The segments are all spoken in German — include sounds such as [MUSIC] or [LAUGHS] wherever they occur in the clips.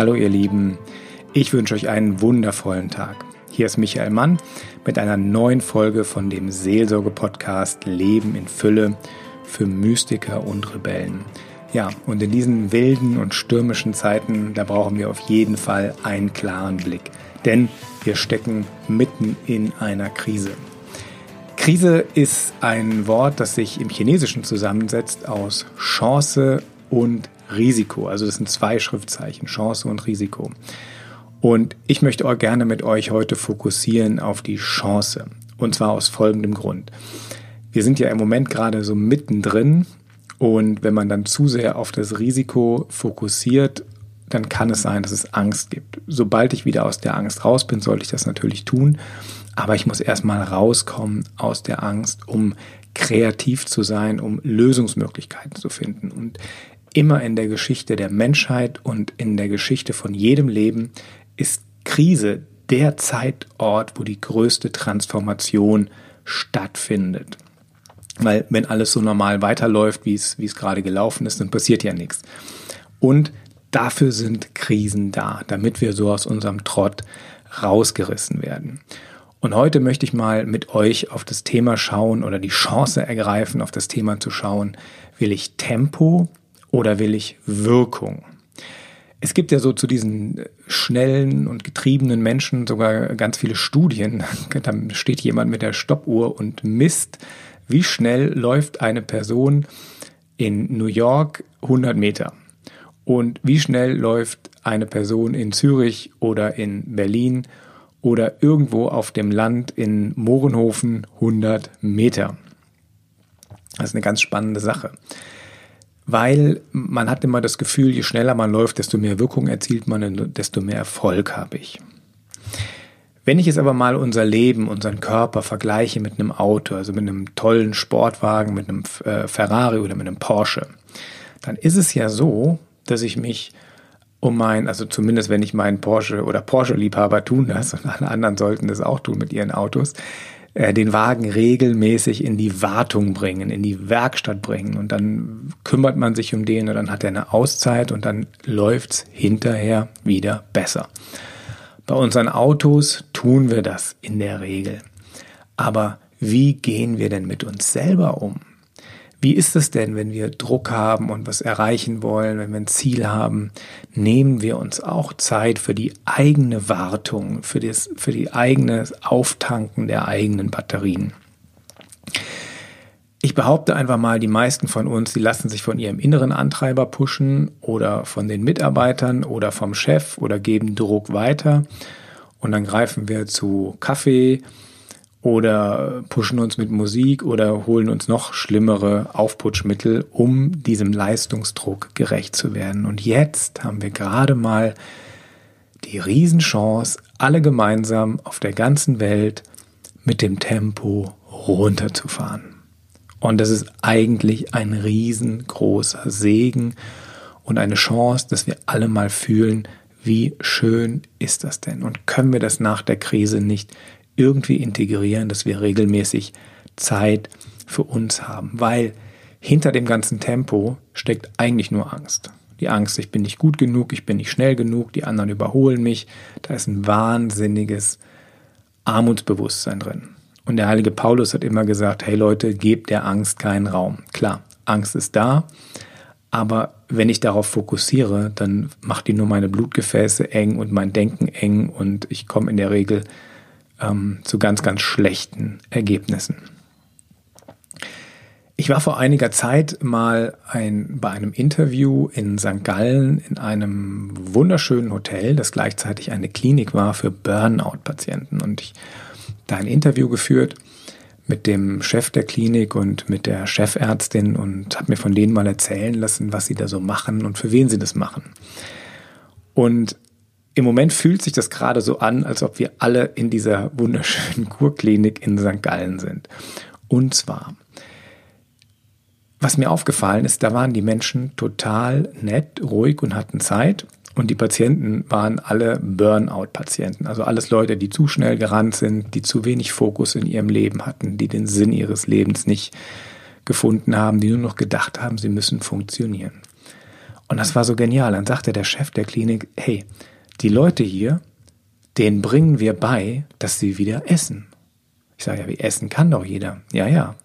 Hallo ihr Lieben, ich wünsche euch einen wundervollen Tag. Hier ist Michael Mann mit einer neuen Folge von dem Seelsorge-Podcast Leben in Fülle für Mystiker und Rebellen. Ja, und in diesen wilden und stürmischen Zeiten, da brauchen wir auf jeden Fall einen klaren Blick. Denn wir stecken mitten in einer Krise. Krise ist ein Wort, das sich im Chinesischen zusammensetzt aus Chance und Risiko. Also das sind zwei Schriftzeichen, Chance und Risiko. Und ich möchte auch gerne mit euch heute fokussieren auf die Chance. Und zwar aus folgendem Grund. Wir sind ja im Moment gerade so mittendrin und wenn man dann zu sehr auf das Risiko fokussiert, dann kann es sein, dass es Angst gibt. Sobald ich wieder aus der Angst raus bin, sollte ich das natürlich tun. Aber ich muss erstmal rauskommen aus der Angst, um kreativ zu sein, um Lösungsmöglichkeiten zu finden. Und immer in der Geschichte der Menschheit und in der Geschichte von jedem Leben ist Krise der Zeitort, wo die größte Transformation stattfindet. Weil wenn alles so normal weiterläuft, wie es, wie es gerade gelaufen ist, dann passiert ja nichts. Und dafür sind Krisen da, damit wir so aus unserem Trott rausgerissen werden. Und heute möchte ich mal mit euch auf das Thema schauen oder die Chance ergreifen, auf das Thema zu schauen, will ich Tempo oder will ich Wirkung? Es gibt ja so zu diesen schnellen und getriebenen Menschen sogar ganz viele Studien. [LAUGHS] Da steht jemand mit der Stoppuhr und misst, wie schnell läuft eine Person in New York 100 Meter und wie schnell läuft eine Person in Zürich oder in Berlin oder irgendwo auf dem Land in Mohrenhofen 100 Meter. Das ist eine ganz spannende Sache. Weil man hat immer das Gefühl, je schneller man läuft, desto mehr Wirkung erzielt man desto mehr Erfolg habe ich. Wenn ich jetzt aber mal unser Leben, unseren Körper vergleiche mit einem Auto, also mit einem tollen Sportwagen, mit einem äh, Ferrari oder mit einem Porsche, dann ist es ja so, dass ich mich um mein, also zumindest wenn ich meinen Porsche oder Porsche-Liebhaber tun das und [LAUGHS] alle anderen sollten das auch tun mit ihren Autos, den Wagen regelmäßig in die Wartung bringen, in die Werkstatt bringen und dann kümmert man sich um den und dann hat er eine Auszeit und dann läuft's hinterher wieder besser. Bei unseren Autos tun wir das in der Regel. Aber wie gehen wir denn mit uns selber um? Wie ist es denn, wenn wir Druck haben und was erreichen wollen, wenn wir ein Ziel haben? Nehmen wir uns auch Zeit für die eigene Wartung, für das, für die eigene Auftanken der eigenen Batterien? Ich behaupte einfach mal, die meisten von uns, die lassen sich von ihrem inneren Antreiber pushen oder von den Mitarbeitern oder vom Chef oder geben Druck weiter. Und dann greifen wir zu Kaffee, oder pushen uns mit Musik oder holen uns noch schlimmere Aufputschmittel, um diesem Leistungsdruck gerecht zu werden. Und jetzt haben wir gerade mal die Riesenchance, alle gemeinsam auf der ganzen Welt mit dem Tempo runterzufahren. Und das ist eigentlich ein riesengroßer Segen und eine Chance, dass wir alle mal fühlen, wie schön ist das denn? Und können wir das nach der Krise nicht irgendwie integrieren, dass wir regelmäßig Zeit für uns haben, weil hinter dem ganzen Tempo steckt eigentlich nur Angst. Die Angst, ich bin nicht gut genug, ich bin nicht schnell genug, die anderen überholen mich. Da ist ein wahnsinniges Armutsbewusstsein drin. Und der heilige Paulus hat immer gesagt, hey Leute, gebt der Angst keinen Raum. Klar, Angst ist da, aber wenn ich darauf fokussiere, dann macht die nur meine Blutgefäße eng und mein Denken eng und ich komme in der Regel ähm, zu ganz, ganz schlechten Ergebnissen. Ich war vor einiger Zeit mal ein, bei einem Interview in St. Gallen in einem wunderschönen Hotel, das gleichzeitig eine Klinik war für Burnout-Patienten. Und ich da ein Interview geführt mit dem Chef der Klinik und mit der Chefärztin und habe mir von denen mal erzählen lassen, was sie da so machen und für wen sie das machen. Und im Moment fühlt sich das gerade so an, als ob wir alle in dieser wunderschönen Kurklinik in St. Gallen sind. Und zwar, was mir aufgefallen ist, da waren die Menschen total nett, ruhig und hatten Zeit. Und die Patienten waren alle Burnout-Patienten, also alles Leute, die zu schnell gerannt sind, die zu wenig Fokus in ihrem Leben hatten, die den Sinn ihres Lebens nicht gefunden haben, die nur noch gedacht haben, sie müssen funktionieren. Und das war so genial. Dann sagte der Chef der Klinik, hey, die Leute hier, denen bringen wir bei, dass sie wieder essen. Ich sage ja, wie essen kann doch jeder. Ja, ja.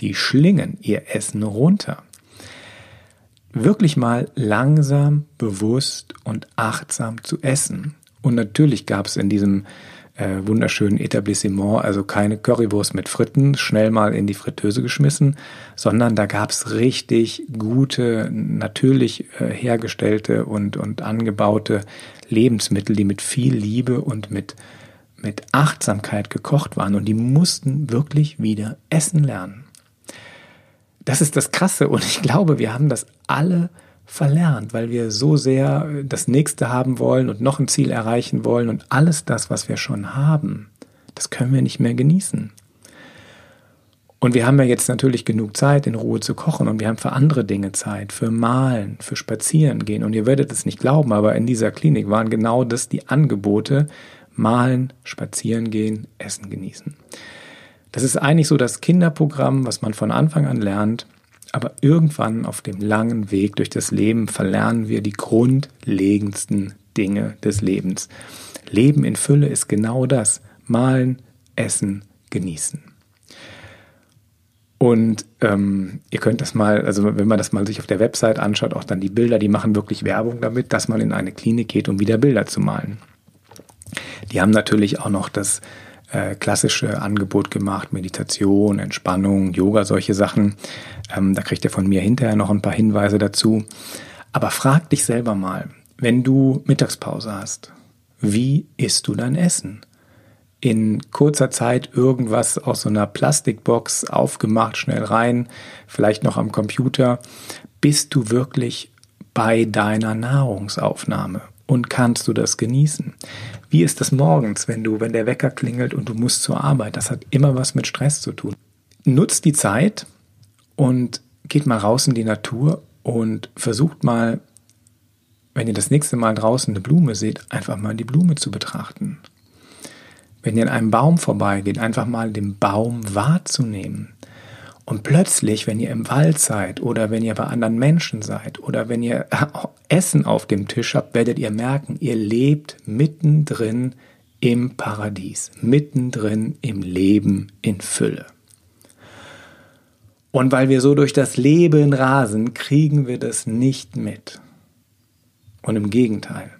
Die schlingen ihr Essen runter. Wirklich mal langsam, bewusst und achtsam zu essen. Und natürlich gab es in diesem äh, wunderschönen Etablissement, also keine Currywurst mit Fritten, schnell mal in die Fritteuse geschmissen, sondern da gab's richtig gute, natürlich äh, hergestellte und, und angebaute Lebensmittel, die mit viel Liebe und mit, mit Achtsamkeit gekocht waren und die mussten wirklich wieder essen lernen. Das ist das Krasse und ich glaube, wir haben das alle verlernt, weil wir so sehr das nächste haben wollen und noch ein Ziel erreichen wollen und alles das, was wir schon haben, das können wir nicht mehr genießen. Und wir haben ja jetzt natürlich genug Zeit, in Ruhe zu kochen und wir haben für andere Dinge Zeit, für Malen, für Spazieren gehen. Und ihr werdet es nicht glauben, aber in dieser Klinik waren genau das die Angebote, Malen, Spazieren gehen, Essen genießen. Das ist eigentlich so das Kinderprogramm, was man von Anfang an lernt, aber irgendwann auf dem langen Weg durch das Leben verlernen wir die grundlegendsten Dinge des Lebens. Leben in Fülle ist genau das. Malen, essen, genießen. Und ähm, ihr könnt das mal, also wenn man das mal sich auf der Website anschaut, auch dann die Bilder, die machen wirklich Werbung damit, dass man in eine Klinik geht, um wieder Bilder zu malen. Die haben natürlich auch noch das äh, klassische Angebot gemacht, Meditation, Entspannung, Yoga, solche Sachen. Ähm, da kriegt ihr von mir hinterher noch ein paar Hinweise dazu. Aber frag dich selber mal, wenn du Mittagspause hast, wie isst du dein Essen? In kurzer Zeit irgendwas aus so einer Plastikbox aufgemacht, schnell rein, vielleicht noch am Computer. Bist du wirklich bei deiner Nahrungsaufnahme? Und kannst du das genießen? Wie ist das morgens, wenn du, wenn der Wecker klingelt und du musst zur Arbeit? Das hat immer was mit Stress zu tun. Nutzt die Zeit und geht mal raus in die Natur und versucht mal, wenn ihr das nächste Mal draußen eine Blume seht, einfach mal die Blume zu betrachten. Wenn ihr an einem Baum vorbeigeht, einfach mal den Baum wahrzunehmen. Und plötzlich, wenn ihr im Wald seid oder wenn ihr bei anderen Menschen seid oder wenn ihr [LAUGHS] Essen auf dem Tisch habt, werdet ihr merken, ihr lebt mittendrin im Paradies, mittendrin im Leben in Fülle. Und weil wir so durch das Leben rasen, kriegen wir das nicht mit. Und im Gegenteil.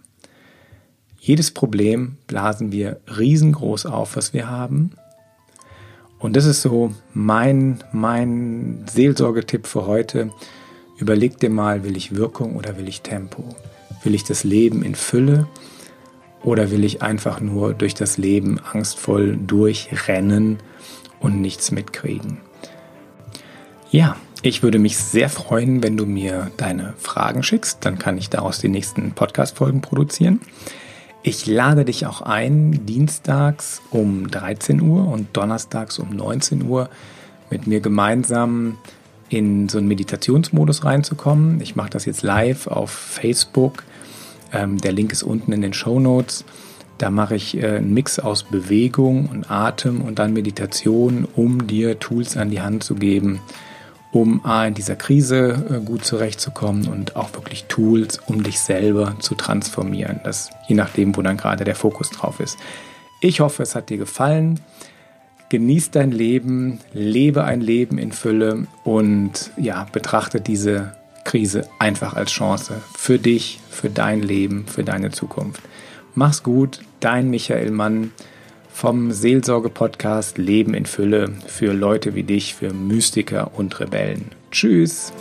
Jedes Problem blasen wir riesengroß auf, was wir haben. Und das ist so mein, mein Seelsorgetipp für heute. Überleg dir mal, will ich Wirkung oder will ich Tempo? Will ich das Leben in Fülle oder will ich einfach nur durch das Leben angstvoll durchrennen und nichts mitkriegen? Ja, ich würde mich sehr freuen, wenn du mir deine Fragen schickst. Dann kann ich daraus die nächsten Podcast-Folgen produzieren. Ich lade dich auch ein, dienstags um 13 Uhr und donnerstags um 19 Uhr mit mir gemeinsam in so einen Meditationsmodus reinzukommen. Ich mache das jetzt live auf Facebook. Ähm, der Link ist unten in den Show Notes. Da mache ich äh, einen Mix aus Bewegung und Atem und dann Meditation, um dir Tools an die Hand zu geben, um A, in dieser Krise äh, gut zurechtzukommen und auch wirklich Tools, um dich selber zu transformieren. Das je nachdem, wo dann gerade der Fokus drauf ist. Ich hoffe, es hat dir gefallen. Genieß dein Leben, lebe ein Leben in Fülle und ja, betrachte diese Krise einfach als Chance für dich, für dein Leben, für deine Zukunft. Mach's gut, dein Michael Mann vom Seelsorge-Podcast Leben in Fülle für Leute wie dich, für Mystiker und Rebellen. Tschüss!